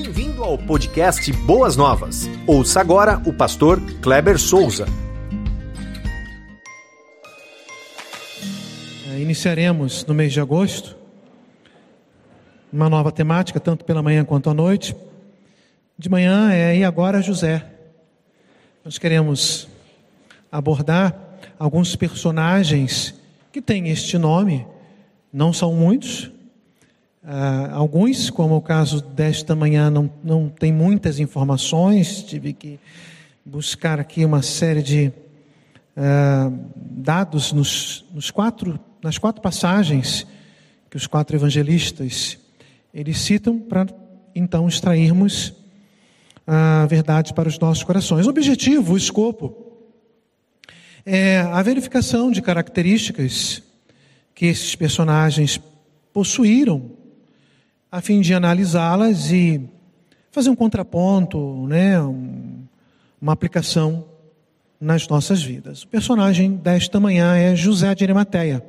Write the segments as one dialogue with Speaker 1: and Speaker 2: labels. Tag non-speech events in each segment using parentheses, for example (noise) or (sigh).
Speaker 1: Bem-vindo ao podcast Boas Novas. Ouça agora o pastor Kleber Souza.
Speaker 2: É, iniciaremos no mês de agosto uma nova temática, tanto pela manhã quanto à noite. De manhã é E agora José. Nós queremos abordar alguns personagens que têm este nome, não são muitos, Uh, alguns, como o caso desta manhã, não, não tem muitas informações, tive que buscar aqui uma série de uh, dados nos, nos, quatro, nas quatro passagens que os quatro evangelistas eles citam para então extrairmos a verdade para os nossos corações. O objetivo, o escopo, é a verificação de características que esses personagens possuíram a fim de analisá-las e fazer um contraponto, né, um, uma aplicação nas nossas vidas. O personagem desta manhã é José de Arimateia.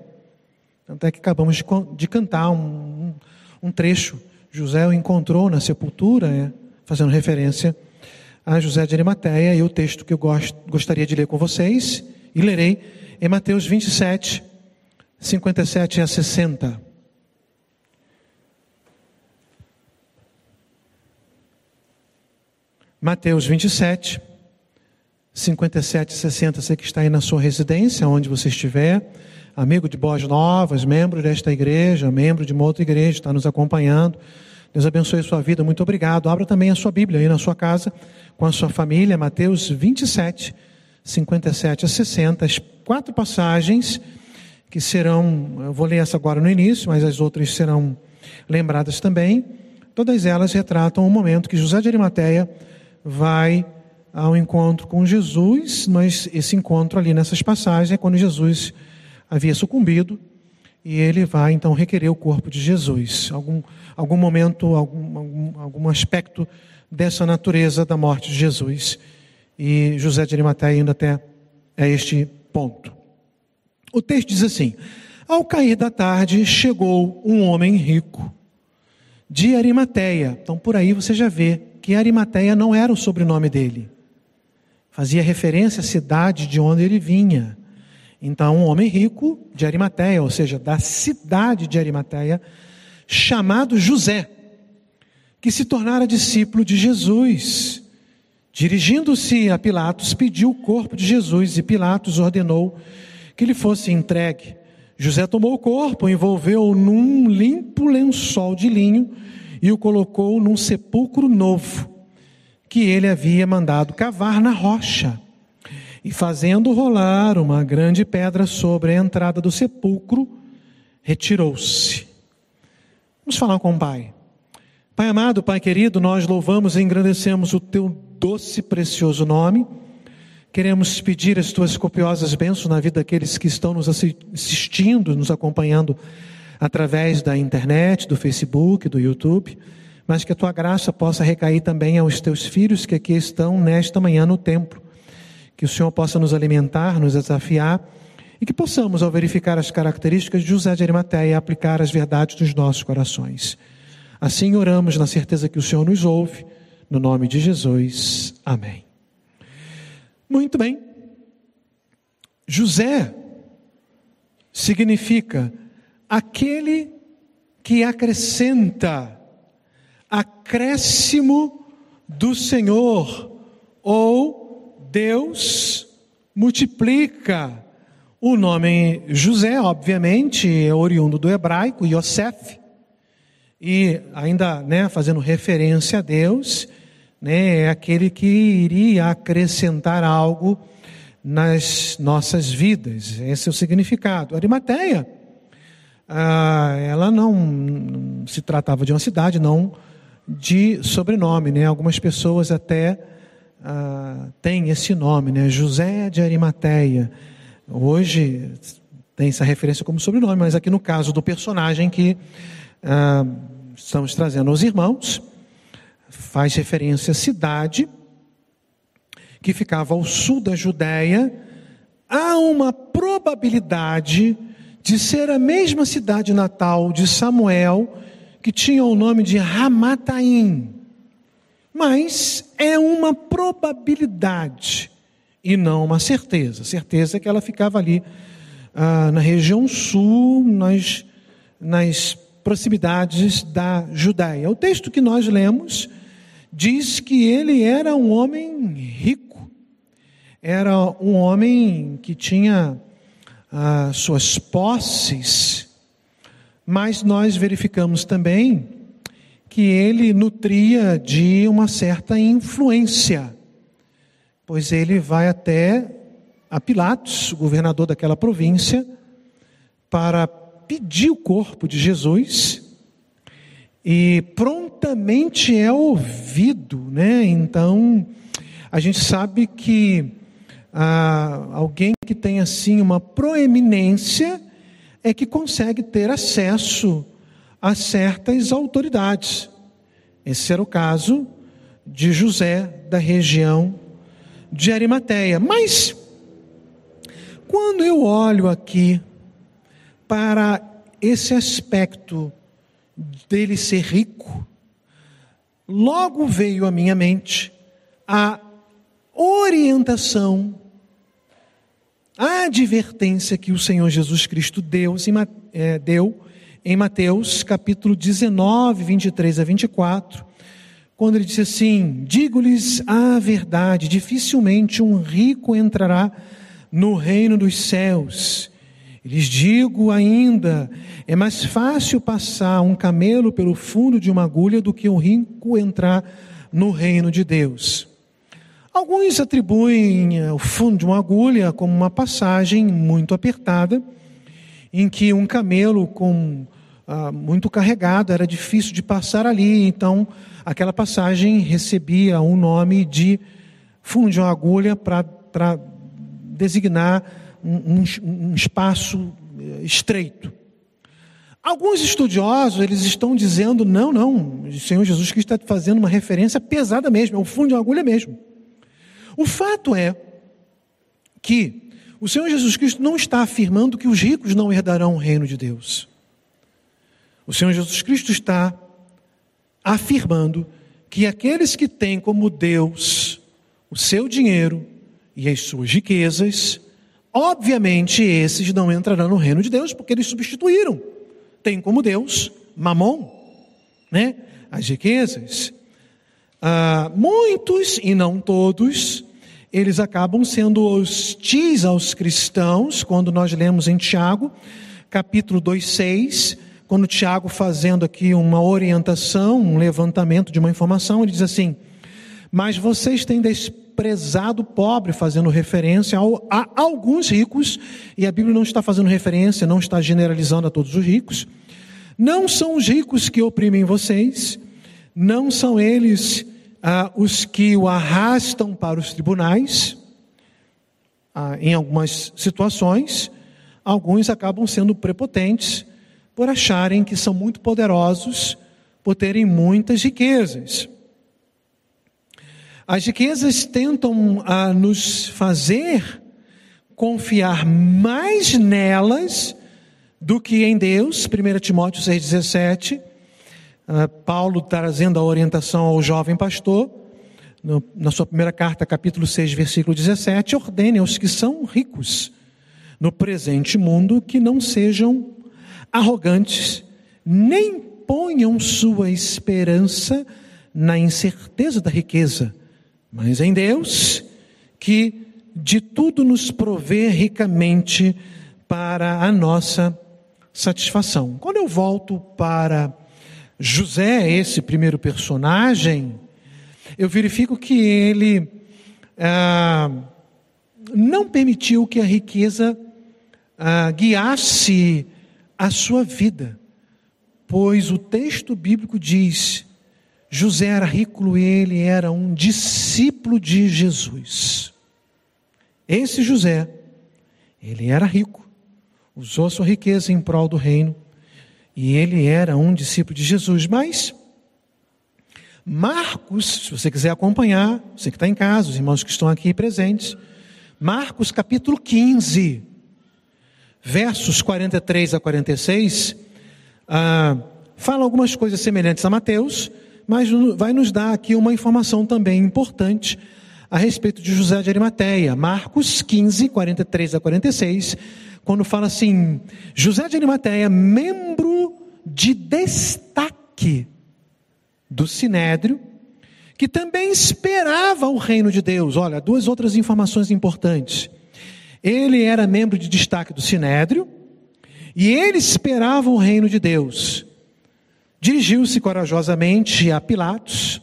Speaker 2: Tanto é que acabamos de, de cantar um, um, trecho. José o encontrou na sepultura, é, fazendo referência a José de Arimateia, e o texto que eu gost, gostaria de ler com vocês, e lerei em Mateus 27, 57 a 60. Mateus 27, 57 e 60. Você que está aí na sua residência, onde você estiver, amigo de Boas Novas, membro desta igreja, membro de uma outra igreja, está nos acompanhando. Deus abençoe a sua vida, muito obrigado. Abra também a sua Bíblia aí na sua casa, com a sua família, Mateus 27, 57 a 60. As quatro passagens que serão, eu vou ler essa agora no início, mas as outras serão lembradas também. Todas elas retratam o momento que José de Arimateia vai ao encontro com Jesus, mas esse encontro ali nessas passagens é quando Jesus havia sucumbido e ele vai então requerer o corpo de Jesus. Algum, algum momento, algum, algum, algum aspecto dessa natureza da morte de Jesus. E José de Arimateia indo até a este ponto. O texto diz assim: Ao cair da tarde, chegou um homem rico de Arimateia. Então por aí você já vê que Arimateia não era o sobrenome dele. Fazia referência à cidade de onde ele vinha. Então, um homem rico de Arimateia, ou seja, da cidade de Arimateia, chamado José, que se tornara discípulo de Jesus. Dirigindo-se a Pilatos, pediu o corpo de Jesus e Pilatos ordenou que lhe fosse entregue. José tomou o corpo, envolveu-o num limpo lençol de linho e o colocou num sepulcro novo, que ele havia mandado cavar na rocha. E fazendo rolar uma grande pedra sobre a entrada do sepulcro, retirou-se. Vamos falar com o Pai. Pai amado, Pai querido, nós louvamos e engrandecemos o teu doce e precioso nome. Queremos pedir as tuas copiosas bênçãos na vida daqueles que estão nos assistindo, nos acompanhando através da internet, do Facebook, do YouTube, mas que a tua graça possa recair também aos teus filhos que aqui estão nesta manhã no templo. Que o Senhor possa nos alimentar, nos desafiar e que possamos, ao verificar as características de José de Arimateia, aplicar as verdades dos nossos corações. Assim oramos na certeza que o Senhor nos ouve, no nome de Jesus. Amém. Muito bem. José significa aquele que acrescenta, acréscimo do Senhor, ou Deus multiplica. O nome José, obviamente, é oriundo do hebraico, Yosef, e ainda né, fazendo referência a Deus, né, é aquele que iria acrescentar algo nas nossas vidas. Esse é o significado. Arimateia ah, ela não se tratava de uma cidade, não de sobrenome, né? Algumas pessoas até ah, têm esse nome, né? José de Arimateia. Hoje tem essa referência como sobrenome, mas aqui no caso do personagem que ah, estamos trazendo aos irmãos, faz referência à cidade que ficava ao sul da Judéia. Há uma probabilidade de ser a mesma cidade natal de Samuel, que tinha o nome de Ramataim. mas é uma probabilidade e não uma certeza. Certeza é que ela ficava ali ah, na região sul, nas, nas proximidades da Judéia. O texto que nós lemos diz que ele era um homem rico, era um homem que tinha ah, suas posses, mas nós verificamos também que ele nutria de uma certa influência, pois ele vai até a Pilatos, governador daquela província, para pedir o corpo de Jesus e prontamente é ouvido, né? Então, a gente sabe que ah, alguém que tem assim uma proeminência é que consegue ter acesso a certas autoridades. Esse era o caso de José da região de Arimateia. Mas quando eu olho aqui para esse aspecto dele ser rico, logo veio à minha mente a orientação, a advertência que o Senhor Jesus Cristo deu, é, em Mateus capítulo 19, 23 a 24, quando ele disse assim: Digo-lhes a verdade, dificilmente um rico entrará no reino dos céus. Lhes digo ainda: é mais fácil passar um camelo pelo fundo de uma agulha do que um rico entrar no reino de Deus. Alguns atribuem eh, o fundo de uma agulha como uma passagem muito apertada, em que um camelo com ah, muito carregado era difícil de passar ali, então aquela passagem recebia o um nome de fundo de uma agulha para designar um, um, um espaço eh, estreito. Alguns estudiosos eles estão dizendo não, não, o Senhor Jesus Cristo está fazendo uma referência pesada mesmo, é o fundo de uma agulha mesmo. O fato é que o Senhor Jesus Cristo não está afirmando que os ricos não herdarão o reino de Deus. O Senhor Jesus Cristo está afirmando que aqueles que têm como Deus o seu dinheiro, e as suas riquezas, obviamente esses não entrarão no reino de Deus, porque eles substituíram. Tem como Deus Mamon, né? As riquezas. Ah, muitos, e não todos, eles acabam sendo hostis aos cristãos, quando nós lemos em Tiago, capítulo 2,6, quando Tiago fazendo aqui uma orientação, um levantamento de uma informação, ele diz assim: Mas vocês têm desprezado prezado pobre, fazendo referência ao, a alguns ricos, e a Bíblia não está fazendo referência, não está generalizando a todos os ricos. Não são os ricos que oprimem vocês, não são eles ah, os que o arrastam para os tribunais, ah, em algumas situações, alguns acabam sendo prepotentes por acharem que são muito poderosos, por terem muitas riquezas. As riquezas tentam a nos fazer confiar mais nelas do que em Deus. 1 Timóteo 6,17. Uh, Paulo trazendo a orientação ao jovem pastor, na sua primeira carta, capítulo 6, versículo 17, ordene aos que são ricos no presente mundo que não sejam arrogantes, nem ponham sua esperança na incerteza da riqueza, mas em Deus, que de tudo nos provê ricamente para a nossa satisfação. Quando eu volto para José, esse primeiro personagem, eu verifico que ele ah, não permitiu que a riqueza ah, guiasse a sua vida, pois o texto bíblico diz José era rico, ele era um discípulo de Jesus. Esse José, ele era rico, usou sua riqueza em prol do reino, e ele era um discípulo de Jesus. Mas, Marcos, se você quiser acompanhar, você que está em casa, os irmãos que estão aqui presentes, Marcos capítulo 15, versos 43 a 46, ah, fala algumas coisas semelhantes a Mateus, mas vai nos dar aqui uma informação também importante a respeito de José de Arimateia. Marcos 15, 43 a 46, quando fala assim: José de Arimateia, membro de destaque do Sinédrio, que também esperava o reino de Deus. Olha, duas outras informações importantes. Ele era membro de destaque do Sinédrio e ele esperava o reino de Deus. Dirigiu-se corajosamente a Pilatos.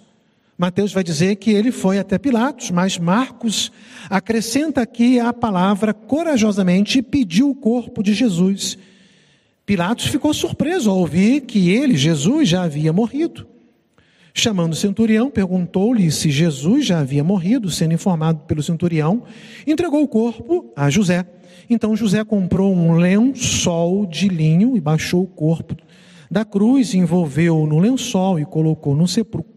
Speaker 2: Mateus vai dizer que ele foi até Pilatos, mas Marcos acrescenta aqui a palavra corajosamente e pediu o corpo de Jesus. Pilatos ficou surpreso ao ouvir que ele, Jesus, já havia morrido. Chamando o centurião, perguntou-lhe se Jesus já havia morrido, sendo informado pelo centurião, entregou o corpo a José. Então José comprou um lençol de linho e baixou o corpo da cruz, envolveu-o no lençol e colocou num sepulcro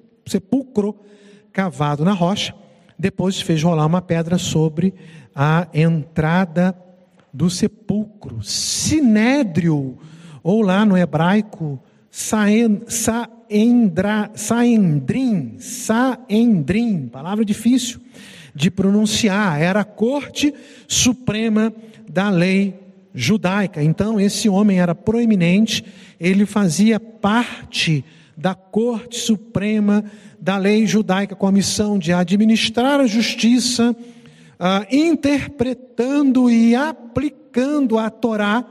Speaker 2: cavado na rocha. Depois fez rolar uma pedra sobre a entrada do sepulcro. Sinédrio, ou lá no hebraico, saen, sa, Saendra, Saendrim, Saendrim, palavra difícil de pronunciar, era a corte suprema da lei judaica. Então, esse homem era proeminente, ele fazia parte da corte suprema da lei judaica com a missão de administrar a justiça, uh, interpretando e aplicando a Torá,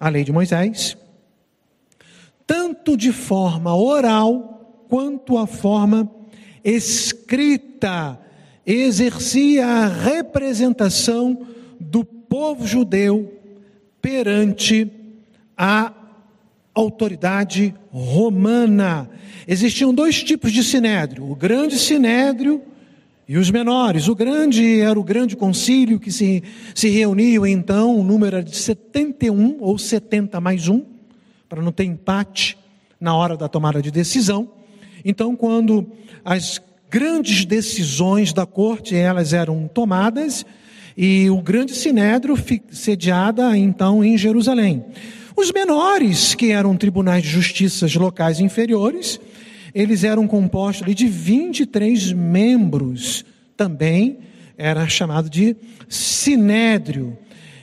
Speaker 2: a lei de Moisés, tanto de forma oral quanto a forma escrita, exercia a representação do povo judeu perante a autoridade romana. Existiam dois tipos de sinédrio: o grande sinédrio e os menores. O grande era o grande concílio que se, se reuniu, então, o número era de 71 ou 70 mais um para não ter empate na hora da tomada de decisão. Então, quando as grandes decisões da corte elas eram tomadas e o grande sinédrio sediada então em Jerusalém. Os menores, que eram tribunais de justiças locais inferiores, eles eram compostos de 23 membros, também era chamado de sinédrio.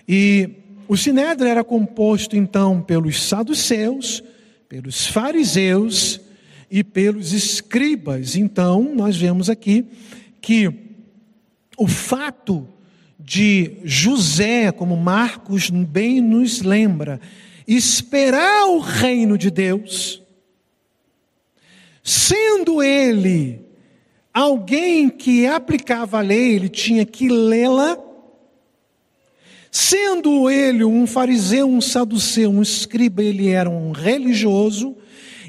Speaker 2: E o sinédrio era composto então pelos saduceus, pelos fariseus e pelos escribas. Então, nós vemos aqui que o fato de José, como Marcos bem nos lembra, esperar o reino de Deus, sendo ele alguém que aplicava a lei, ele tinha que lê-la Sendo ele um fariseu, um saduceu, um escriba, ele era um religioso,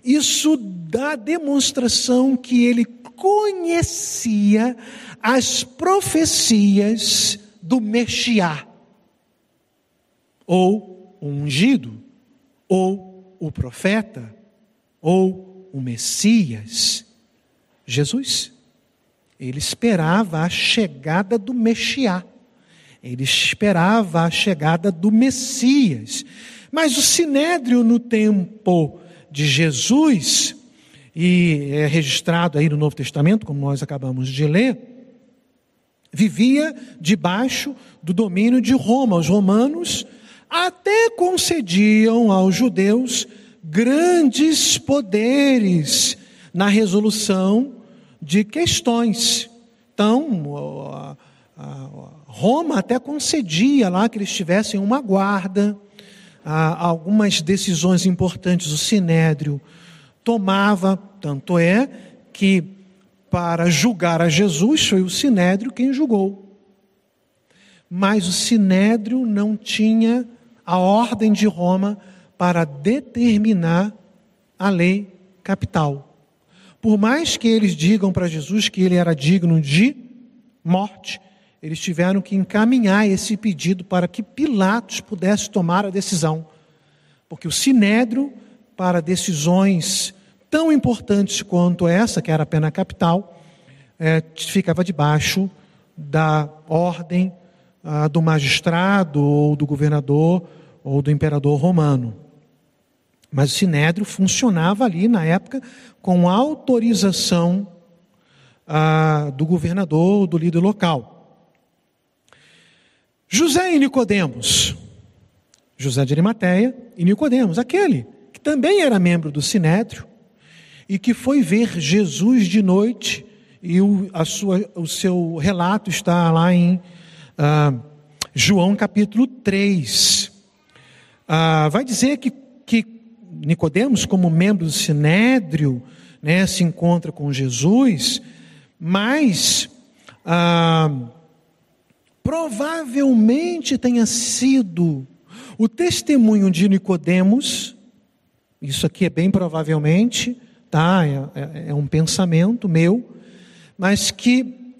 Speaker 2: isso dá demonstração que ele conhecia as profecias do Mexiá, ou ungido, ou o profeta, ou o Messias, Jesus. Ele esperava a chegada do Mexiá. Ele esperava a chegada do Messias. Mas o sinédrio no tempo de Jesus, e é registrado aí no Novo Testamento, como nós acabamos de ler, vivia debaixo do domínio de Roma. Os romanos até concediam aos judeus grandes poderes na resolução de questões. Então, Roma até concedia lá que eles tivessem uma guarda, algumas decisões importantes o sinédrio tomava, tanto é que para julgar a Jesus foi o sinédrio quem julgou. Mas o sinédrio não tinha a ordem de Roma para determinar a lei capital. Por mais que eles digam para Jesus que ele era digno de morte, eles tiveram que encaminhar esse pedido para que Pilatos pudesse tomar a decisão. Porque o sinédrio, para decisões tão importantes quanto essa, que era a pena capital, é, ficava debaixo da ordem do magistrado, ou do governador, ou do imperador romano. Mas o sinédrio funcionava ali na época com autorização ah, do governador, do líder local. José e Nicodemos, José de Arimateia e Nicodemos, aquele que também era membro do sinédrio e que foi ver Jesus de noite e o, sua, o seu relato está lá em ah, João capítulo 3. Ah, vai dizer que, que Nicodemos, como membro do Sinédrio, né, se encontra com Jesus, mas ah, provavelmente tenha sido o testemunho de Nicodemos, isso aqui é bem provavelmente, tá? É, é, é um pensamento meu, mas que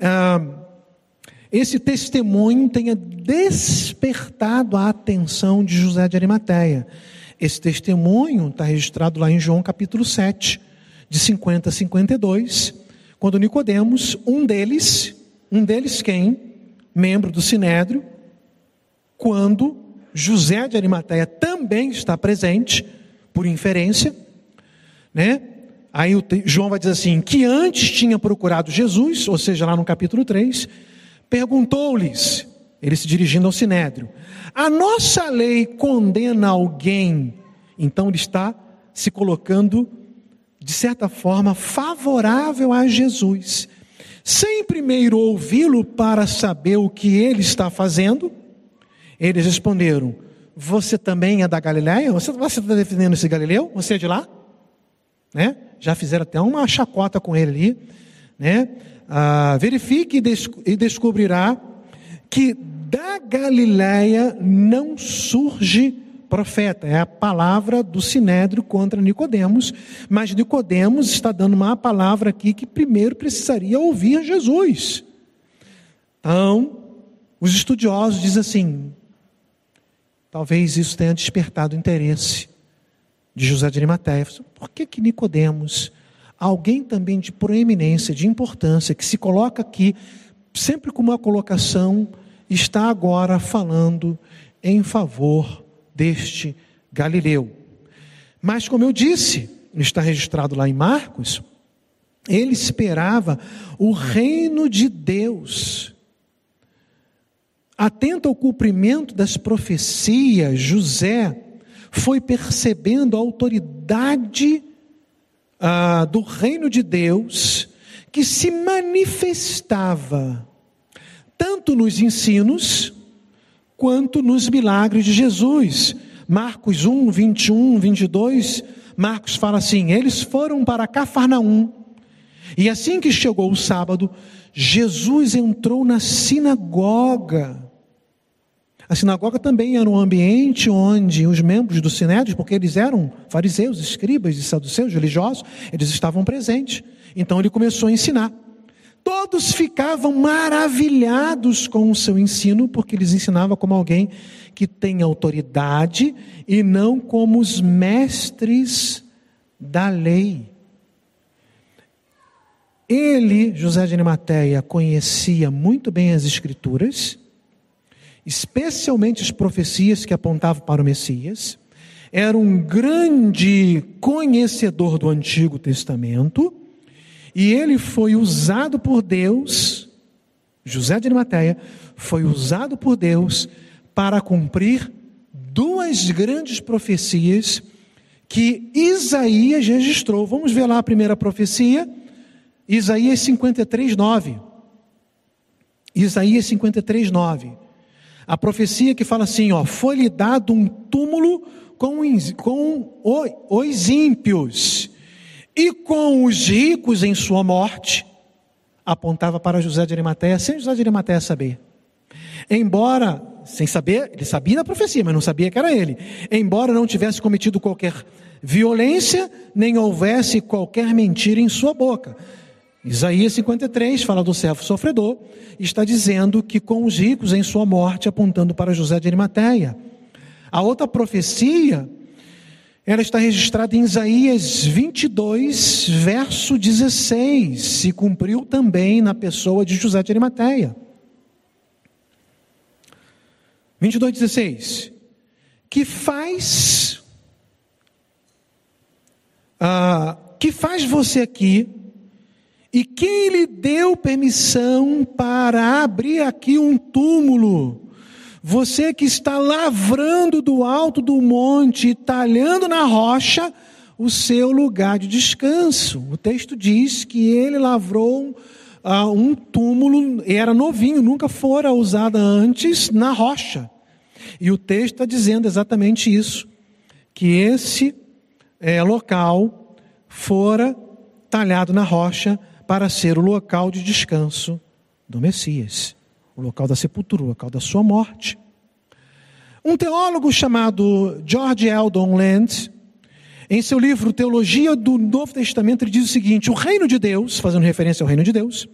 Speaker 2: esse testemunho tenha despertado a atenção de José de Arimateia. Esse testemunho está registrado lá em João capítulo 7, de 50 a 52, quando Nicodemos, um deles, um deles quem? Membro do Sinédrio, quando José de Arimateia também está presente, por inferência, né? Aí João vai dizer assim: que antes tinha procurado Jesus, ou seja, lá no capítulo 3, perguntou-lhes, ele se dirigindo ao sinédrio: A nossa lei condena alguém? Então ele está se colocando, de certa forma, favorável a Jesus, sem primeiro ouvi-lo para saber o que ele está fazendo. Eles responderam: Você também é da Galiléia? Você, você está defendendo esse Galileu? Você é de lá? Né? Já fizeram até uma chacota com ele ali. Né? Ah, verifique e descobrirá que da Galiléia não surge profeta. É a palavra do Sinédrio contra Nicodemos, mas Nicodemos está dando uma palavra aqui que primeiro precisaria ouvir Jesus. Então, os estudiosos dizem assim: talvez isso tenha despertado o interesse de José de Arimateia. Por que que Nicodemos alguém também de proeminência, de importância, que se coloca aqui, sempre com uma colocação, está agora falando em favor deste Galileu. Mas, como eu disse, está registrado lá em Marcos, ele esperava o reino de Deus. Atento ao cumprimento das profecias, José foi percebendo a autoridade ah, do reino de Deus que se manifestava tanto nos ensinos quanto nos milagres de Jesus. Marcos 1, 21, 22, Marcos fala assim: eles foram para Cafarnaum, e assim que chegou o sábado, Jesus entrou na sinagoga a sinagoga também era um ambiente onde os membros do sinédrio, porque eles eram fariseus, escribas e saduceus, religiosos, eles estavam presentes. Então ele começou a ensinar. Todos ficavam maravilhados com o seu ensino, porque eles ensinavam como alguém que tem autoridade e não como os mestres da lei. Ele, José de Arimateia, conhecia muito bem as Escrituras especialmente as profecias que apontavam para o Messias, era um grande conhecedor do Antigo Testamento, e ele foi usado por Deus, José de Arimateia, foi usado por Deus para cumprir duas grandes profecias que Isaías registrou. Vamos ver lá a primeira profecia, Isaías 53, 9. Isaías 53, 9. A profecia que fala assim, ó, foi-lhe dado um túmulo com, com os ímpios e com os ricos em sua morte, apontava para José de Arimateia, sem José de Arimateia saber. Embora, sem saber, ele sabia da profecia, mas não sabia que era ele. Embora não tivesse cometido qualquer violência, nem houvesse qualquer mentira em sua boca. Isaías 53 fala do servo sofredor, está dizendo que com os ricos em sua morte, apontando para José de Arimateia. A outra profecia, ela está registrada em Isaías 22, verso 16, se cumpriu também na pessoa de José de Arimateia. 22, 16. Que faz ah, que faz você aqui? E quem lhe deu permissão para abrir aqui um túmulo? Você que está lavrando do alto do monte, talhando na rocha o seu lugar de descanso. O texto diz que ele lavrou uh, um túmulo, era novinho, nunca fora usado antes, na rocha. E o texto está dizendo exatamente isso: que esse é, local fora talhado na rocha para ser o local de descanso do Messias o local da sepultura, o local da sua morte. Um teólogo chamado George Eldon Land, em seu livro Teologia do Novo Testamento, ele diz o seguinte: o reino de Deus, fazendo referência ao reino de Deus,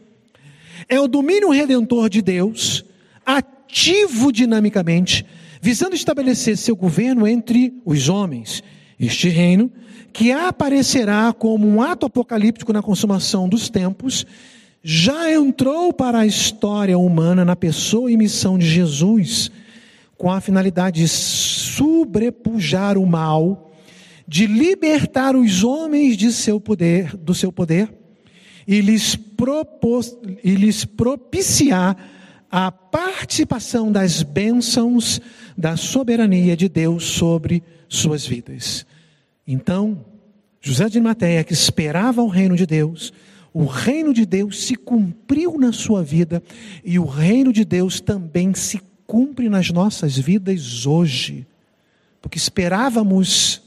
Speaker 2: é o domínio redentor de Deus, ativo dinamicamente, visando estabelecer seu governo entre os homens. Este reino, que aparecerá como um ato apocalíptico na consumação dos tempos, já entrou para a história humana na pessoa e missão de Jesus, com a finalidade de sobrepujar o mal, de libertar os homens de seu poder, do seu poder e lhes, propos, e lhes propiciar a participação das bênçãos da soberania de Deus sobre suas vidas. Então, José de Matéia, que esperava o reino de Deus, o reino de Deus se cumpriu na sua vida e o reino de Deus também se cumpre nas nossas vidas hoje. Porque esperávamos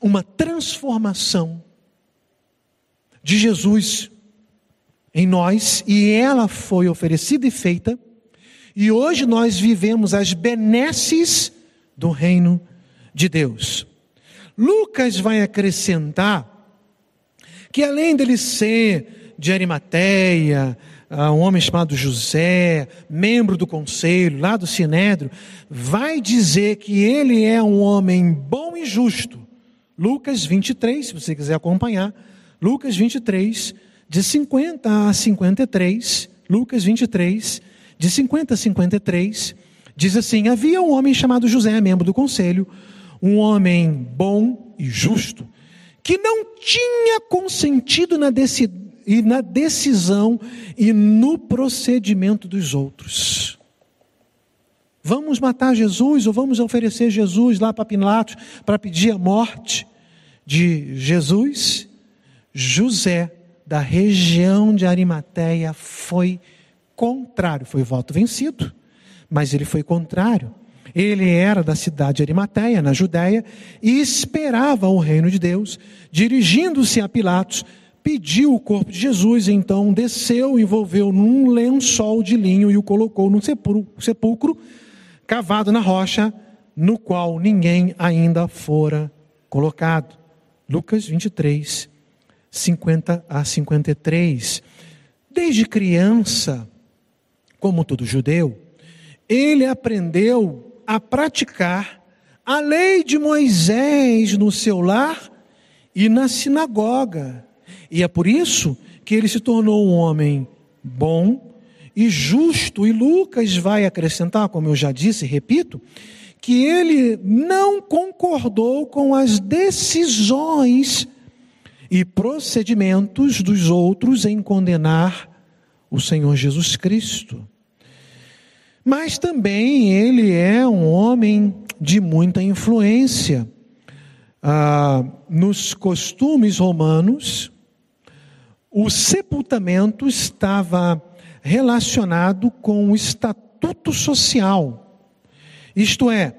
Speaker 2: uma transformação de Jesus em nós e ela foi oferecida e feita, e hoje nós vivemos as benesses do reino de Deus. Lucas vai acrescentar que além dele ser de Arimateia, ah, um homem chamado José, membro do conselho, lá do Sinédrio, vai dizer que ele é um homem bom e justo. Lucas 23, se você quiser acompanhar, Lucas 23, de 50 a 53, Lucas 23, de 50 a 53, diz assim: Havia um homem chamado José, membro do conselho, um homem bom e justo que não tinha consentido na, e na decisão e no procedimento dos outros. Vamos matar Jesus ou vamos oferecer Jesus lá para Pilatos para pedir a morte de Jesus? José, da região de Arimateia, foi contrário, foi voto vencido, mas ele foi contrário. Ele era da cidade de Arimateia, na Judéia, e esperava o reino de Deus. Dirigindo-se a Pilatos, pediu o corpo de Jesus, então desceu, envolveu num lençol de linho e o colocou num sepulcro cavado na rocha, no qual ninguém ainda fora colocado. Lucas 23, 50 a 53. Desde criança, como todo judeu, ele aprendeu a praticar a lei de Moisés no seu lar e na sinagoga. E é por isso que ele se tornou um homem bom e justo. E Lucas vai acrescentar, como eu já disse e repito, que ele não concordou com as decisões e procedimentos dos outros em condenar o Senhor Jesus Cristo. Mas também ele é um homem de muita influência. Ah, nos costumes romanos, o sepultamento estava relacionado com o estatuto social. Isto é,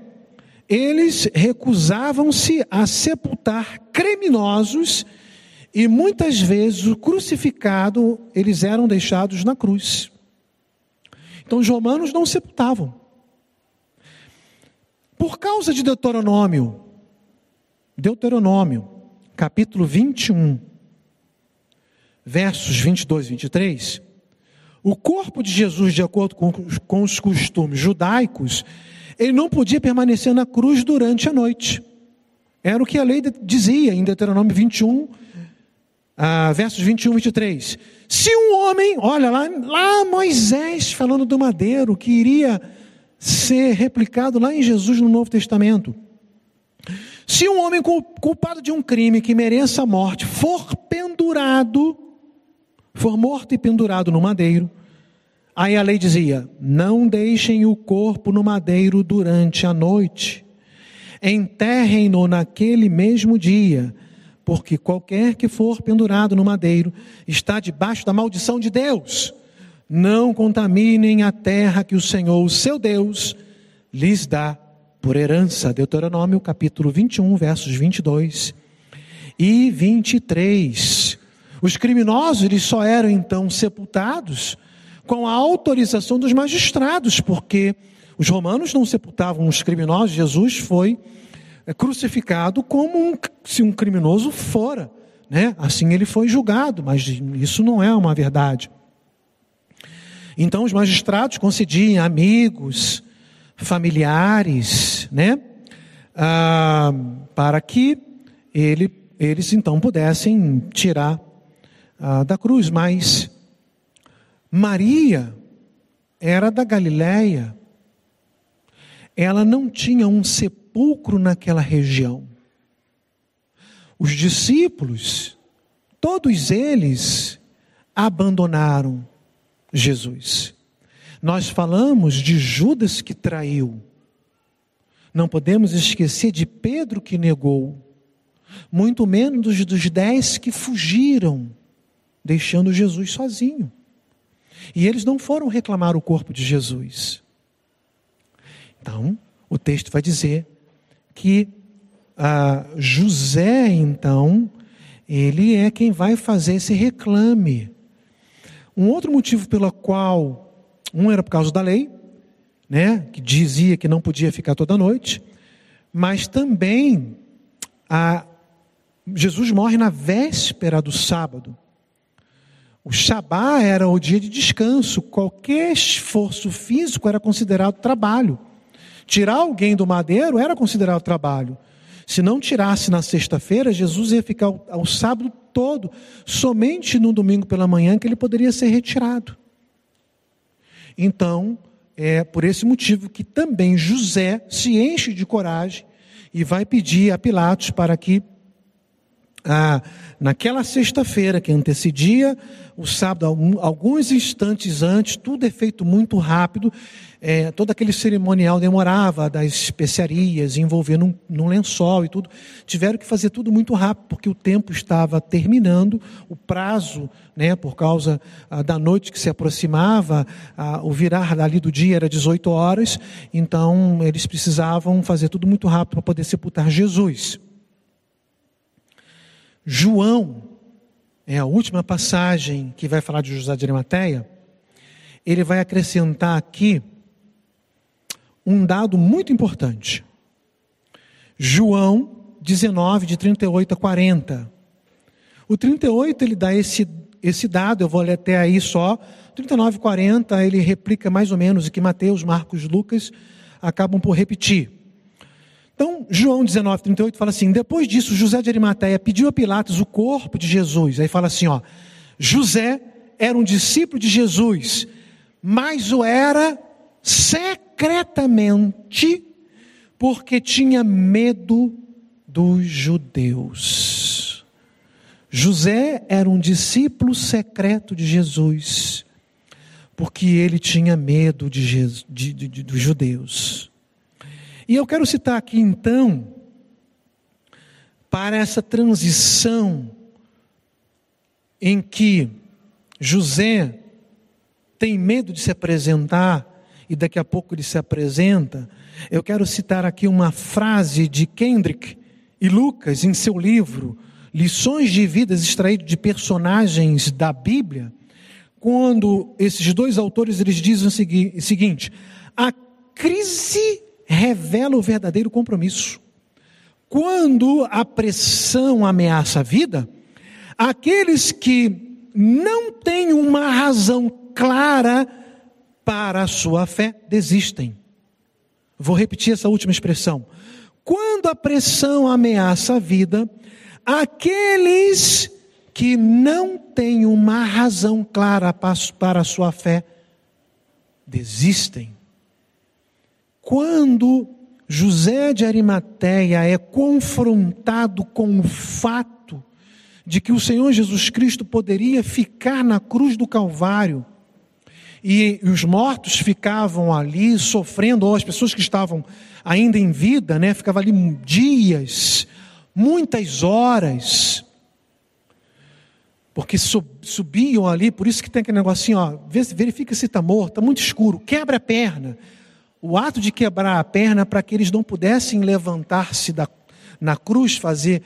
Speaker 2: eles recusavam-se a sepultar criminosos e muitas vezes o crucificado eles eram deixados na cruz. Então os romanos não sepultavam. Por causa de Deuteronômio, Deuteronômio, capítulo 21, versos 22 e 23, o corpo de Jesus, de acordo com, com os costumes judaicos, ele não podia permanecer na cruz durante a noite. Era o que a lei dizia em Deuteronômio 21, ah, versos 21 e 23. Se um homem, olha lá, lá Moisés falando do madeiro, que iria ser replicado lá em Jesus no Novo Testamento. Se um homem culpado de um crime que mereça a morte for pendurado, for morto e pendurado no madeiro, aí a lei dizia: não deixem o corpo no madeiro durante a noite, enterrem-no naquele mesmo dia, porque qualquer que for pendurado no madeiro está debaixo da maldição de Deus. Não contaminem a terra que o Senhor, o seu Deus, lhes dá por herança. Deuteronômio capítulo 21, versos 22 e 23. Os criminosos eles só eram então sepultados com a autorização dos magistrados, porque os romanos não sepultavam os criminosos. Jesus foi crucificado como um, se um criminoso fora, né? Assim ele foi julgado, mas isso não é uma verdade. Então os magistrados concediam amigos, familiares, né? Ah, para que ele, eles então pudessem tirar ah, da cruz. Mas Maria era da Galiléia. Ela não tinha um sepulcro naquela região. Os discípulos, todos eles, abandonaram Jesus. Nós falamos de Judas que traiu. Não podemos esquecer de Pedro que negou. Muito menos dos, dos dez que fugiram, deixando Jesus sozinho. E eles não foram reclamar o corpo de Jesus. Então, o texto vai dizer que ah, José, então, ele é quem vai fazer esse reclame. Um outro motivo pelo qual um era por causa da lei, né, que dizia que não podia ficar toda noite, mas também a, Jesus morre na véspera do sábado. O Shabá era o dia de descanso, qualquer esforço físico era considerado trabalho. Tirar alguém do madeiro era considerado trabalho. Se não tirasse na sexta-feira, Jesus ia ficar ao sábado todo, somente no domingo pela manhã que ele poderia ser retirado. Então, é por esse motivo que também José se enche de coragem e vai pedir a Pilatos para que ah, naquela sexta-feira que antecedia o sábado, alguns instantes antes, tudo é feito muito rápido, é, todo aquele cerimonial demorava, das especiarias, envolvendo um, num lençol e tudo. Tiveram que fazer tudo muito rápido, porque o tempo estava terminando, o prazo, né, por causa ah, da noite que se aproximava, ah, o virar dali do dia era 18 horas, então eles precisavam fazer tudo muito rápido para poder sepultar Jesus. João, é a última passagem que vai falar de José de Arimateia, ele vai acrescentar aqui um dado muito importante. João 19, de 38 a 40. O 38 ele dá esse, esse dado, eu vou ler até aí só. 39 e 40 ele replica mais ou menos o que Mateus, Marcos, Lucas acabam por repetir. Então, João 19, 38 fala assim: depois disso, José de Arimateia pediu a Pilatos o corpo de Jesus. Aí fala assim: ó, José era um discípulo de Jesus, mas o era secretamente, porque tinha medo dos judeus. José era um discípulo secreto de Jesus, porque ele tinha medo de, Jesus, de, de, de dos judeus. E eu quero citar aqui então, para essa transição em que José tem medo de se apresentar e daqui a pouco ele se apresenta, eu quero citar aqui uma frase de Kendrick e Lucas em seu livro Lições de Vidas extraído de personagens da Bíblia, quando esses dois autores eles dizem o seguinte: a crise revela o verdadeiro compromisso. Quando a pressão ameaça a vida, aqueles que não têm uma razão clara para a sua fé desistem. Vou repetir essa última expressão. Quando a pressão ameaça a vida, aqueles que não têm uma razão clara para a sua fé desistem. Quando José de Arimateia é confrontado com o fato de que o Senhor Jesus Cristo poderia ficar na cruz do Calvário e os mortos ficavam ali sofrendo, ou as pessoas que estavam ainda em vida, né, ficavam ali dias, muitas horas, porque subiam ali, por isso que tem aquele negocinho, ó, verifica se está morto, está muito escuro, quebra a perna. O ato de quebrar a perna para que eles não pudessem levantar-se na cruz, fazer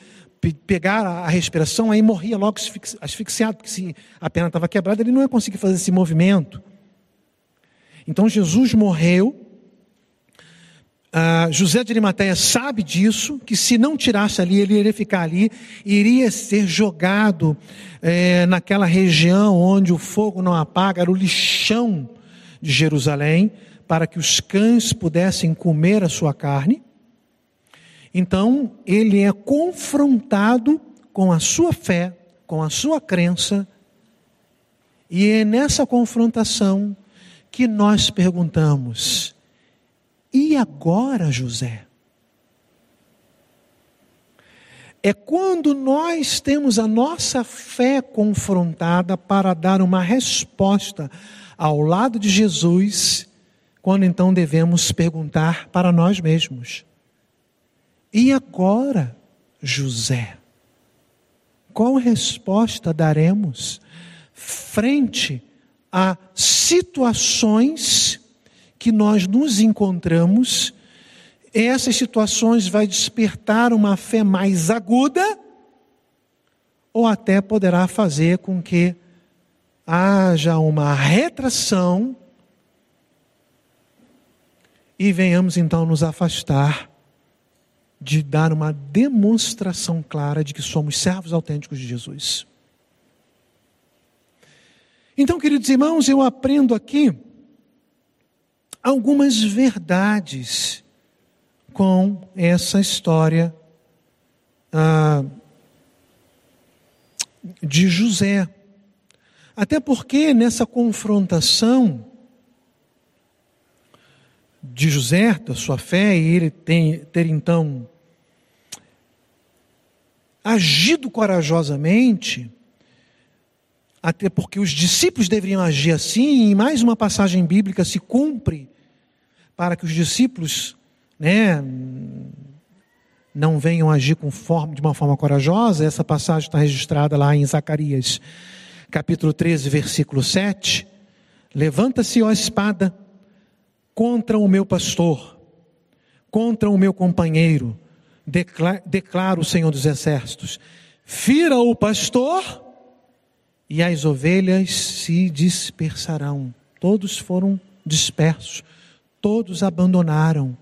Speaker 2: pegar a respiração, aí morria logo asfixiado, porque se a perna estava quebrada, ele não ia conseguir fazer esse movimento. Então Jesus morreu. Uh, José de Arimateia sabe disso, que se não tirasse ali, ele iria ficar ali, iria ser jogado é, naquela região onde o fogo não apaga, era o lixão de Jerusalém, para que os cães pudessem comer a sua carne. Então, ele é confrontado com a sua fé, com a sua crença, e é nessa confrontação que nós perguntamos: e agora, José? É quando nós temos a nossa fé confrontada para dar uma resposta ao lado de Jesus, quando então devemos perguntar para nós mesmos: e agora, José? Qual resposta daremos frente a situações que nós nos encontramos, essas situações vai despertar uma fé mais aguda ou até poderá fazer com que haja uma retração e venhamos então nos afastar de dar uma demonstração clara de que somos servos autênticos de Jesus. Então, queridos irmãos, eu aprendo aqui algumas verdades com essa história ah, de José. Até porque nessa confrontação de José, da sua fé, e ele tem, ter então agido corajosamente, até porque os discípulos deveriam agir assim, e mais uma passagem bíblica se cumpre para que os discípulos né, não venham agir forma, de uma forma corajosa. Essa passagem está registrada lá em Zacarias, capítulo 13, versículo 7. Levanta-se, ó espada, contra o meu pastor, contra o meu companheiro, declara, declara o Senhor dos Exércitos. Fira o pastor e as ovelhas se dispersarão. Todos foram dispersos, todos abandonaram.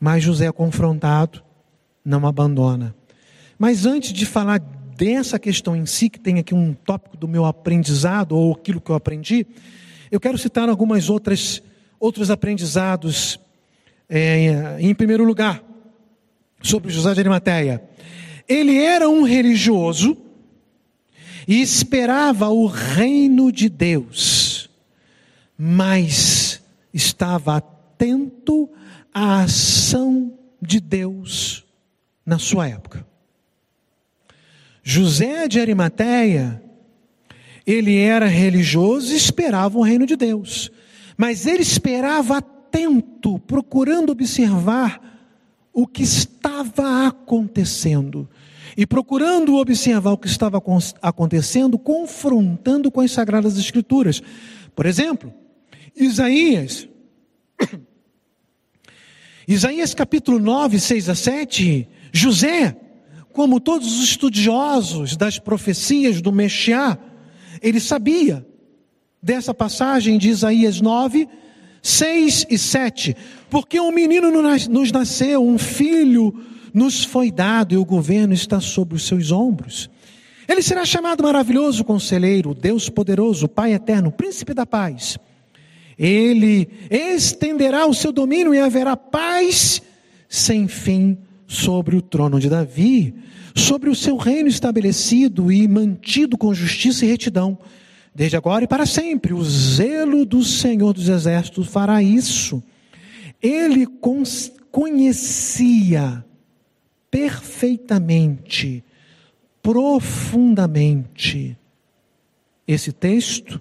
Speaker 2: Mas José, confrontado, não abandona. Mas antes de falar dessa questão em si, que tem aqui um tópico do meu aprendizado, ou aquilo que eu aprendi, eu quero citar algumas outras outros aprendizados. É, em primeiro lugar, sobre José de Arimateia. Ele era um religioso e esperava o reino de Deus, mas estava atento à ação de Deus na sua época. José de Arimateia, ele era religioso e esperava o reino de Deus, mas ele esperava atento, procurando observar o que estava acontecendo. E procurando observar o que estava acontecendo, confrontando com as Sagradas Escrituras. Por exemplo, Isaías, (coughs) Isaías capítulo 9, 6 a 7, José, como todos os estudiosos das profecias do Mexiá, ele sabia dessa passagem de Isaías 9, 6 e 7, porque um menino nos nasceu, um filho nos foi dado e o governo está sobre os seus ombros. Ele será chamado maravilhoso conselheiro, Deus poderoso, Pai eterno, príncipe da paz. Ele estenderá o seu domínio e haverá paz sem fim sobre o trono de Davi, sobre o seu reino estabelecido e mantido com justiça e retidão, desde agora e para sempre. O zelo do Senhor dos Exércitos fará isso. Ele conhecia perfeitamente, profundamente esse texto.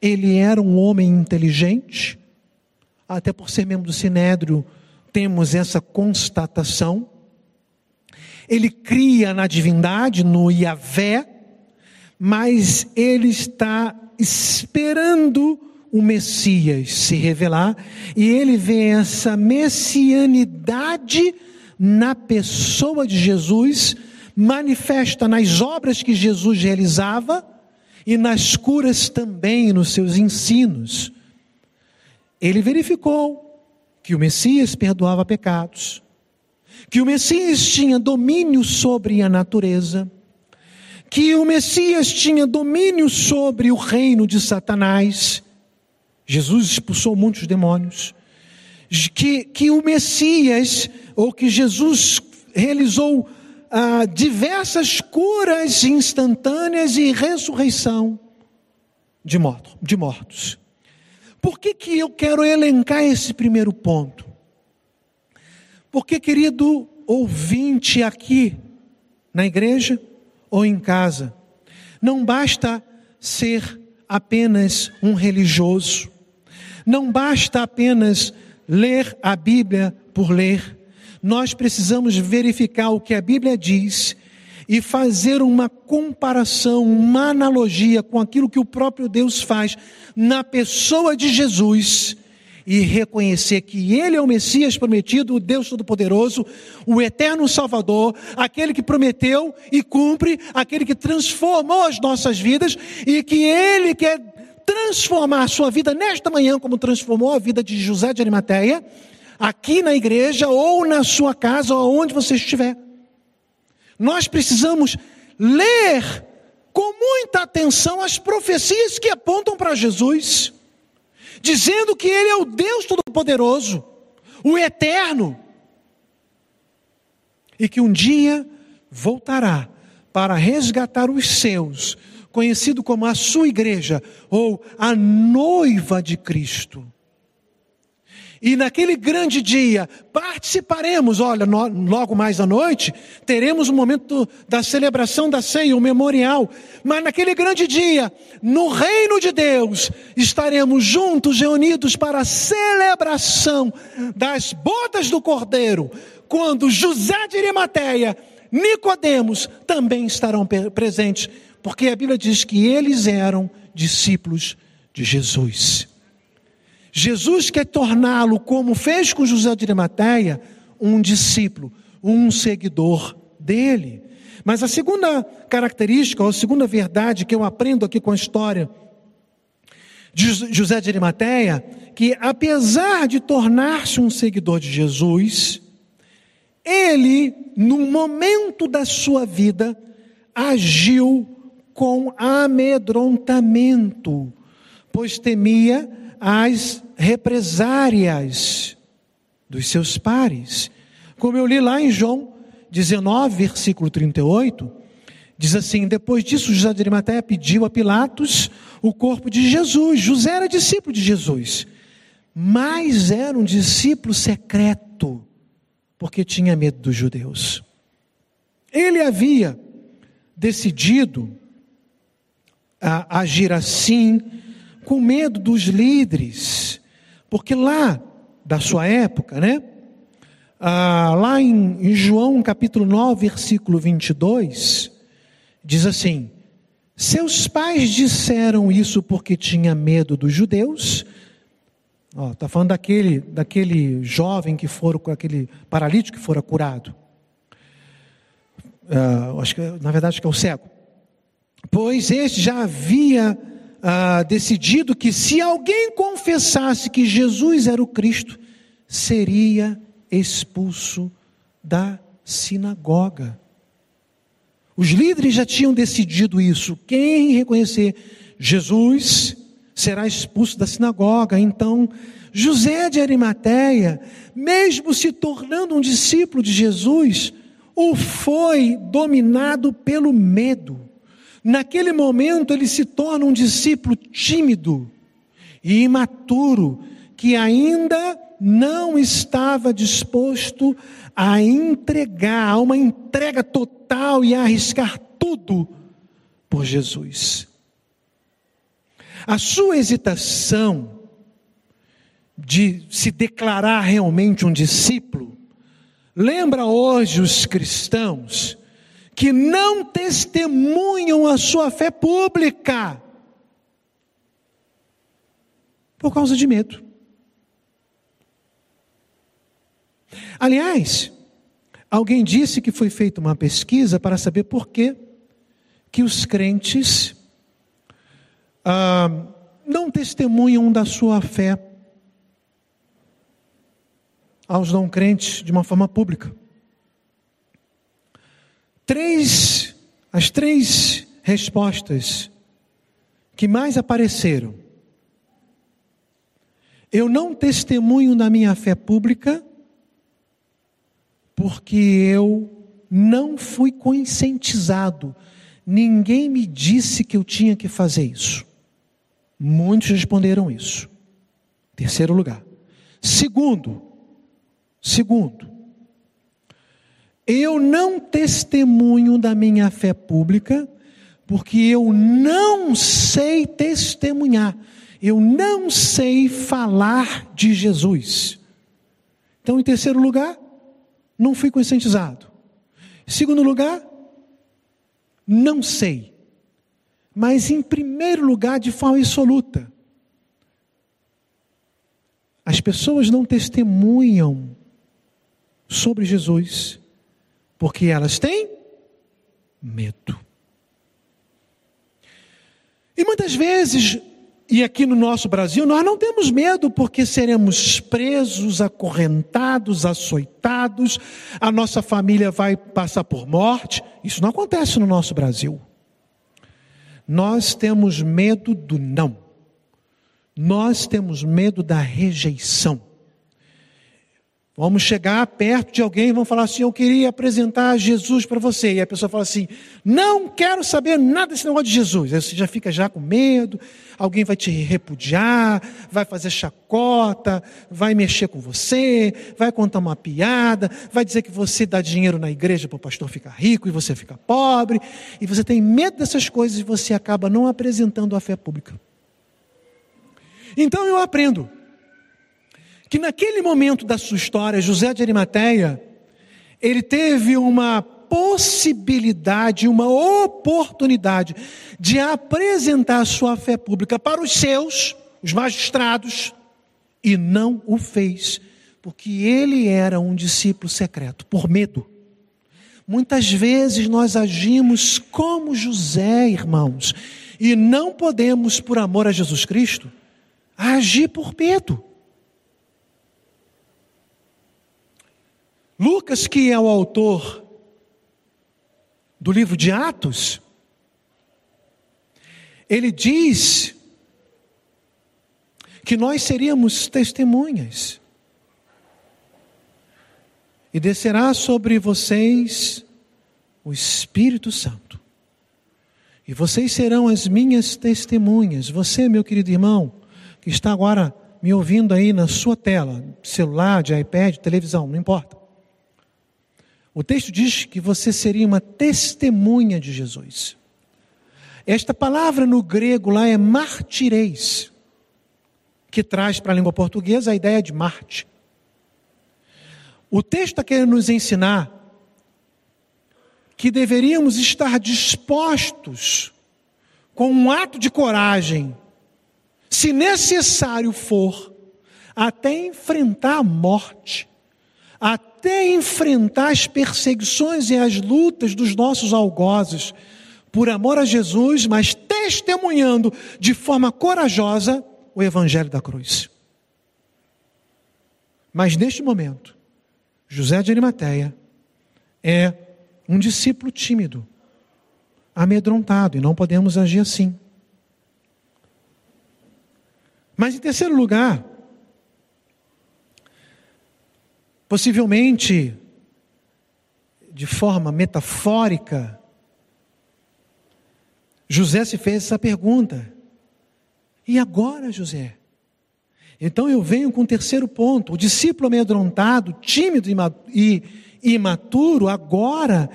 Speaker 2: Ele era um homem inteligente, até por ser membro do Sinédrio, temos essa constatação. Ele cria na divindade, no Yahvé, mas ele está esperando o Messias se revelar, e ele vê essa messianidade na pessoa de Jesus, manifesta nas obras que Jesus realizava e nas curas também, nos seus ensinos. Ele verificou que o Messias perdoava pecados, que o Messias tinha domínio sobre a natureza, que o Messias tinha domínio sobre o reino de Satanás, Jesus expulsou muitos demônios. Que, que o Messias, ou que Jesus realizou ah, diversas curas instantâneas e ressurreição de, morto, de mortos. Por que, que eu quero elencar esse primeiro ponto? Porque, querido ouvinte aqui na igreja ou em casa, não basta ser apenas um religioso, não basta apenas ler a Bíblia por ler, nós precisamos verificar o que a Bíblia diz e fazer uma comparação, uma analogia com aquilo que o próprio Deus faz na pessoa de Jesus e reconhecer que Ele é o Messias prometido, o Deus Todo-Poderoso, o eterno Salvador, aquele que prometeu e cumpre, aquele que transformou as nossas vidas e que Ele quer transformar a sua vida nesta manhã, como transformou a vida de José de Arimateia, aqui na igreja ou na sua casa ou onde você estiver. Nós precisamos ler com muita atenção as profecias que apontam para Jesus, dizendo que Ele é o Deus Todo-Poderoso, o Eterno, e que um dia voltará para resgatar os seus conhecido como a sua igreja ou a noiva de Cristo. E naquele grande dia participaremos, olha, no, logo mais à noite, teremos o um momento da celebração da ceia, o memorial. Mas naquele grande dia, no reino de Deus, estaremos juntos, reunidos para a celebração das bodas do Cordeiro, quando José de Arimateia, Nicodemos também estarão presentes porque a Bíblia diz que eles eram discípulos de Jesus. Jesus quer torná-lo, como fez com José de Arimateia, um discípulo, um seguidor dele. Mas a segunda característica, ou a segunda verdade que eu aprendo aqui com a história de José de Arimateia, que apesar de tornar-se um seguidor de Jesus, ele, no momento da sua vida, agiu com amedrontamento, pois temia as represárias dos seus pares. Como eu li lá em João 19, versículo 38, diz assim: Depois disso, José de Arimateia pediu a Pilatos o corpo de Jesus. José era discípulo de Jesus, mas era um discípulo secreto, porque tinha medo dos judeus. Ele havia decidido a agir assim, com medo dos líderes, porque lá da sua época, né? Ah, lá em, em João capítulo 9, versículo 22, diz assim: Seus pais disseram isso porque tinha medo dos judeus. Está falando daquele, daquele jovem que for, aquele paralítico que fora curado. Ah, acho que, na verdade, acho que é o cego pois este já havia ah, decidido que se alguém confessasse que Jesus era o Cristo, seria expulso da sinagoga. Os líderes já tinham decidido isso. Quem reconhecer Jesus será expulso da sinagoga. Então, José de Arimateia, mesmo se tornando um discípulo de Jesus, o foi dominado pelo medo. Naquele momento ele se torna um discípulo tímido e imaturo, que ainda não estava disposto a entregar, a uma entrega total e a arriscar tudo por Jesus. A sua hesitação de se declarar realmente um discípulo lembra hoje os cristãos que não testemunham a sua fé pública por causa de medo. Aliás, alguém disse que foi feita uma pesquisa para saber por que, que os crentes ah, não testemunham da sua fé aos não crentes de uma forma pública. Três, as três respostas que mais apareceram. Eu não testemunho da minha fé pública porque eu não fui conscientizado. Ninguém me disse que eu tinha que fazer isso. Muitos responderam isso. Terceiro lugar. Segundo, segundo, eu não testemunho da minha fé pública porque eu não sei testemunhar. Eu não sei falar de Jesus. Então, em terceiro lugar, não fui conscientizado. Segundo lugar, não sei. Mas em primeiro lugar, de forma absoluta, as pessoas não testemunham sobre Jesus porque elas têm medo. E muitas vezes e aqui no nosso Brasil, nós não temos medo porque seremos presos, acorrentados, açoitados, a nossa família vai passar por morte. Isso não acontece no nosso Brasil. Nós temos medo do não. Nós temos medo da rejeição. Vamos chegar perto de alguém e vamos falar assim: Eu queria apresentar Jesus para você. E a pessoa fala assim: Não quero saber nada desse negócio de Jesus. Aí você já fica já com medo, alguém vai te repudiar, vai fazer chacota, vai mexer com você, vai contar uma piada, vai dizer que você dá dinheiro na igreja para o pastor ficar rico e você fica pobre. E você tem medo dessas coisas e você acaba não apresentando a fé pública. Então eu aprendo que naquele momento da sua história, José de Arimateia, ele teve uma possibilidade, uma oportunidade de apresentar a sua fé pública para os seus, os magistrados, e não o fez, porque ele era um discípulo secreto, por medo. Muitas vezes nós agimos como José, irmãos, e não podemos, por amor a Jesus Cristo, agir por medo. Lucas, que é o autor do livro de Atos, ele diz que nós seríamos testemunhas. E descerá sobre vocês o Espírito Santo. E vocês serão as minhas testemunhas. Você, meu querido irmão, que está agora me ouvindo aí na sua tela, celular, de iPad, televisão, não importa. O texto diz que você seria uma testemunha de Jesus. Esta palavra no grego lá é martireis, que traz para a língua portuguesa a ideia de Marte. O texto está querendo nos ensinar que deveríamos estar dispostos, com um ato de coragem, se necessário for, até enfrentar a morte, até enfrentar as perseguições e as lutas dos nossos algozes, por amor a Jesus, mas testemunhando de forma corajosa o Evangelho da cruz. Mas neste momento, José de Arimateia é um discípulo tímido, amedrontado, e não podemos agir assim. Mas em terceiro lugar, Possivelmente, de forma metafórica, José se fez essa pergunta: e agora, José? Então eu venho com o terceiro ponto. O discípulo amedrontado, tímido e imaturo, agora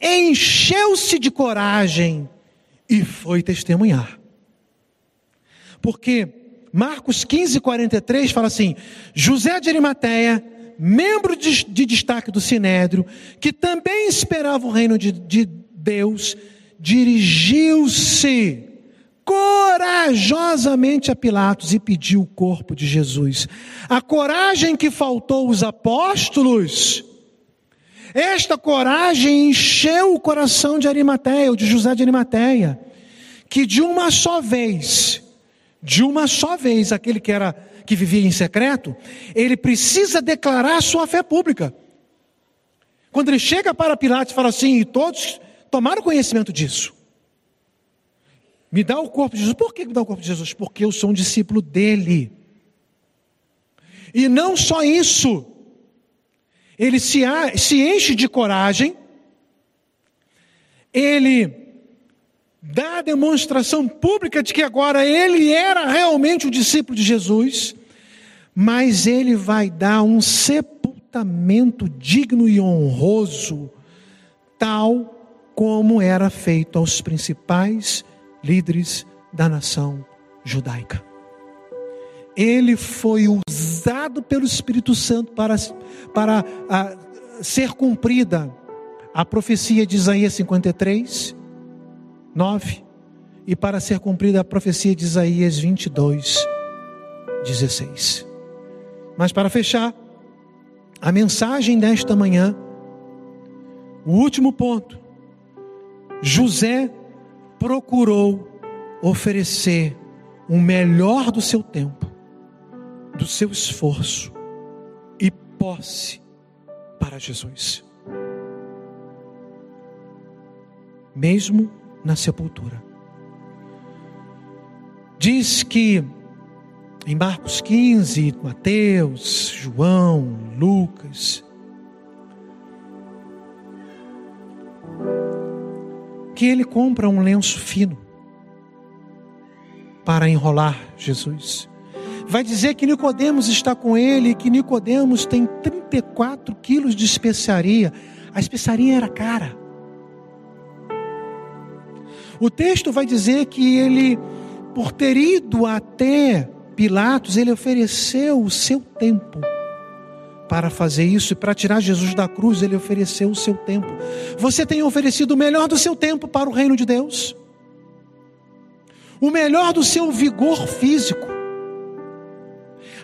Speaker 2: encheu-se de coragem e foi testemunhar. Porque Marcos 15, 43 fala assim: José de Arimateia, membro de, de destaque do Sinédrio, que também esperava o reino de, de Deus, dirigiu-se corajosamente a Pilatos e pediu o corpo de Jesus. A coragem que faltou os apóstolos, esta coragem encheu o coração de Arimateia, de José de Arimateia, que de uma só vez, de uma só vez, aquele que era que vivia em secreto, ele precisa declarar sua fé pública. Quando ele chega para Pilatos e fala assim, e todos tomaram conhecimento disso. Me dá o corpo de Jesus. Por que me dá o corpo de Jesus? Porque eu sou um discípulo dele. E não só isso, ele se, se enche de coragem, ele dá a demonstração pública de que agora ele era realmente o discípulo de Jesus, mas ele vai dar um sepultamento digno e honroso, tal como era feito aos principais líderes da nação judaica. Ele foi usado pelo Espírito Santo para, para a, ser cumprida a profecia de Isaías 53, 9, e para ser cumprida a profecia de Isaías 22, 16. Mas para fechar, a mensagem desta manhã, o último ponto, José procurou oferecer o melhor do seu tempo, do seu esforço e posse para Jesus. Mesmo na sepultura. Diz que em Marcos 15, Mateus, João, Lucas, que ele compra um lenço fino para enrolar Jesus. Vai dizer que Nicodemos está com ele e que Nicodemos tem 34 quilos de especiaria. A especiaria era cara. O texto vai dizer que ele, por ter ido até Pilatos, ele ofereceu o seu tempo para fazer isso e para tirar Jesus da cruz, ele ofereceu o seu tempo. Você tem oferecido o melhor do seu tempo para o reino de Deus? O melhor do seu vigor físico?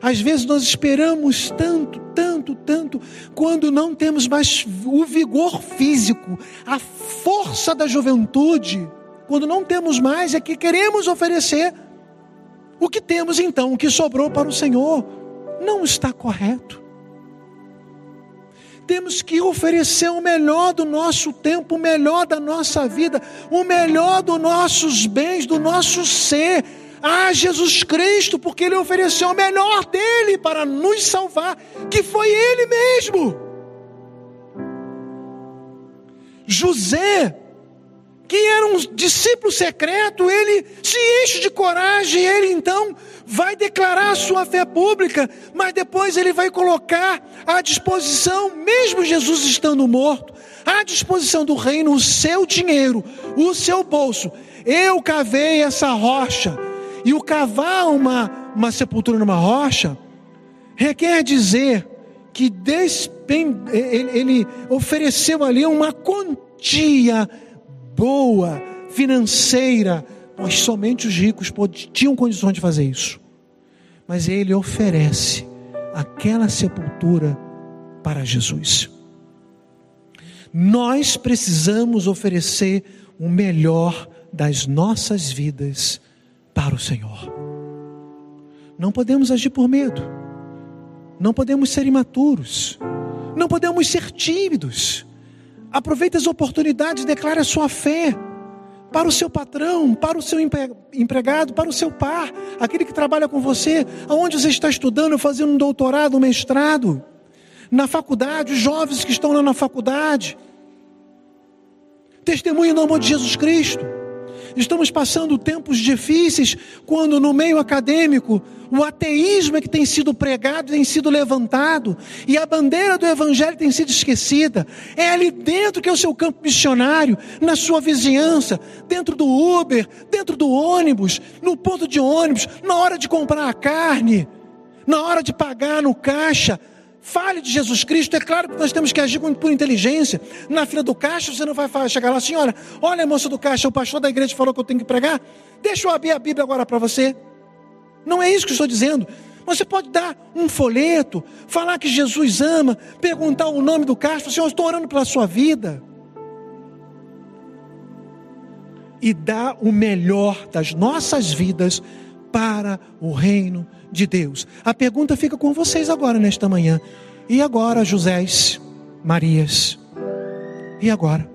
Speaker 2: Às vezes nós esperamos tanto, tanto, tanto, quando não temos mais o vigor físico, a força da juventude, quando não temos mais, é que queremos oferecer o que temos então, o que sobrou para o Senhor. Não está correto temos que oferecer o melhor do nosso tempo, o melhor da nossa vida, o melhor dos nossos bens, do nosso ser a Jesus Cristo, porque Ele ofereceu o melhor dele para nos salvar, que foi Ele mesmo. José, que era um discípulo secreto, ele se enche de coragem, ele então vai declarar a sua fé pública, mas depois ele vai colocar à disposição, mesmo Jesus estando morto, à disposição do reino o seu dinheiro, o seu bolso. Eu cavei essa rocha, e o cavar uma, uma sepultura numa rocha requer dizer que despend... ele, ele ofereceu ali uma quantia boa, financeira, pois somente os ricos tinham condições de fazer isso. Mas ele oferece aquela sepultura para Jesus. Nós precisamos oferecer o melhor das nossas vidas para o Senhor. Não podemos agir por medo. Não podemos ser imaturos. Não podemos ser tímidos. Aproveite as oportunidades, declare a sua fé para o seu patrão, para o seu empregado, para o seu par, aquele que trabalha com você, aonde você está estudando, fazendo um doutorado, um mestrado, na faculdade, os jovens que estão lá na faculdade. Testemunhe no nome de Jesus Cristo. Estamos passando tempos difíceis quando no meio acadêmico o ateísmo é que tem sido pregado, tem sido levantado, e a bandeira do Evangelho tem sido esquecida. É ali dentro que é o seu campo missionário, na sua vizinhança, dentro do Uber, dentro do ônibus, no ponto de ônibus, na hora de comprar a carne, na hora de pagar no caixa. Fale de Jesus Cristo, é claro que nós temos que agir por inteligência. Na fila do caixa, você não vai chegar lá, senhora, olha, moça do caixa, o pastor da igreja falou que eu tenho que pregar. Deixa eu abrir a Bíblia agora para você. Não é isso que eu estou dizendo. Você pode dar um folheto, falar que Jesus ama, perguntar o nome do caixa, Senhor, eu estou orando pela sua vida. E dar o melhor das nossas vidas para o reino de Deus. A pergunta fica com vocês agora, nesta manhã. E agora, Josés, Marias? E agora?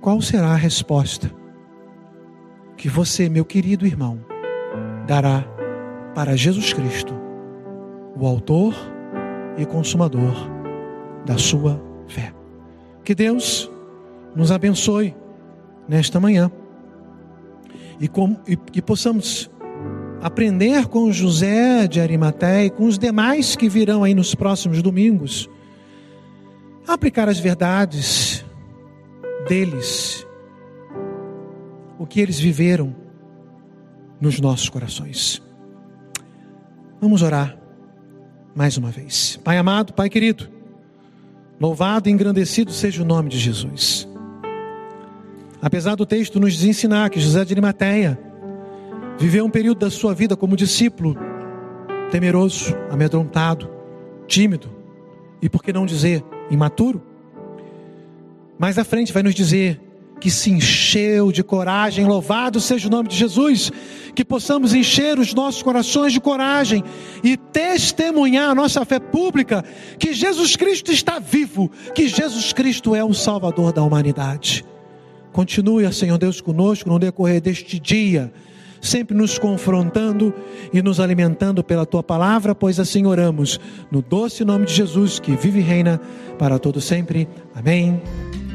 Speaker 2: Qual será a resposta que você, meu querido irmão, dará para Jesus Cristo, o Autor e Consumador da sua fé. Que Deus nos abençoe nesta manhã e, com, e, possamos aprender com José de Arimaté e com os demais que virão aí nos próximos domingos, aplicar as verdades deles, o que eles viveram nos nossos corações. Vamos orar mais uma vez. Pai amado, Pai querido, louvado e engrandecido seja o nome de Jesus. Apesar do texto nos ensinar que José de Arimateia viveu um período da sua vida como discípulo temeroso, amedrontado, tímido e por que não dizer imaturo, mais à frente vai nos dizer que se encheu de coragem, louvado seja o nome de Jesus, que possamos encher os nossos corações de coragem e testemunhar a nossa fé pública que Jesus Cristo está vivo, que Jesus Cristo é o Salvador da humanidade. Continue, Senhor Deus, conosco no decorrer deste dia, sempre nos confrontando e nos alimentando pela tua palavra, pois assim oramos, no doce nome de Jesus, que vive e reina para todo sempre. Amém.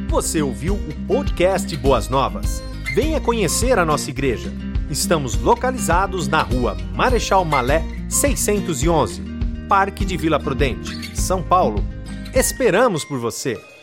Speaker 1: Você ouviu o podcast Boas Novas? Venha conhecer a nossa igreja. Estamos localizados na rua Marechal Malé 611, Parque de Vila Prudente, São Paulo. Esperamos por você!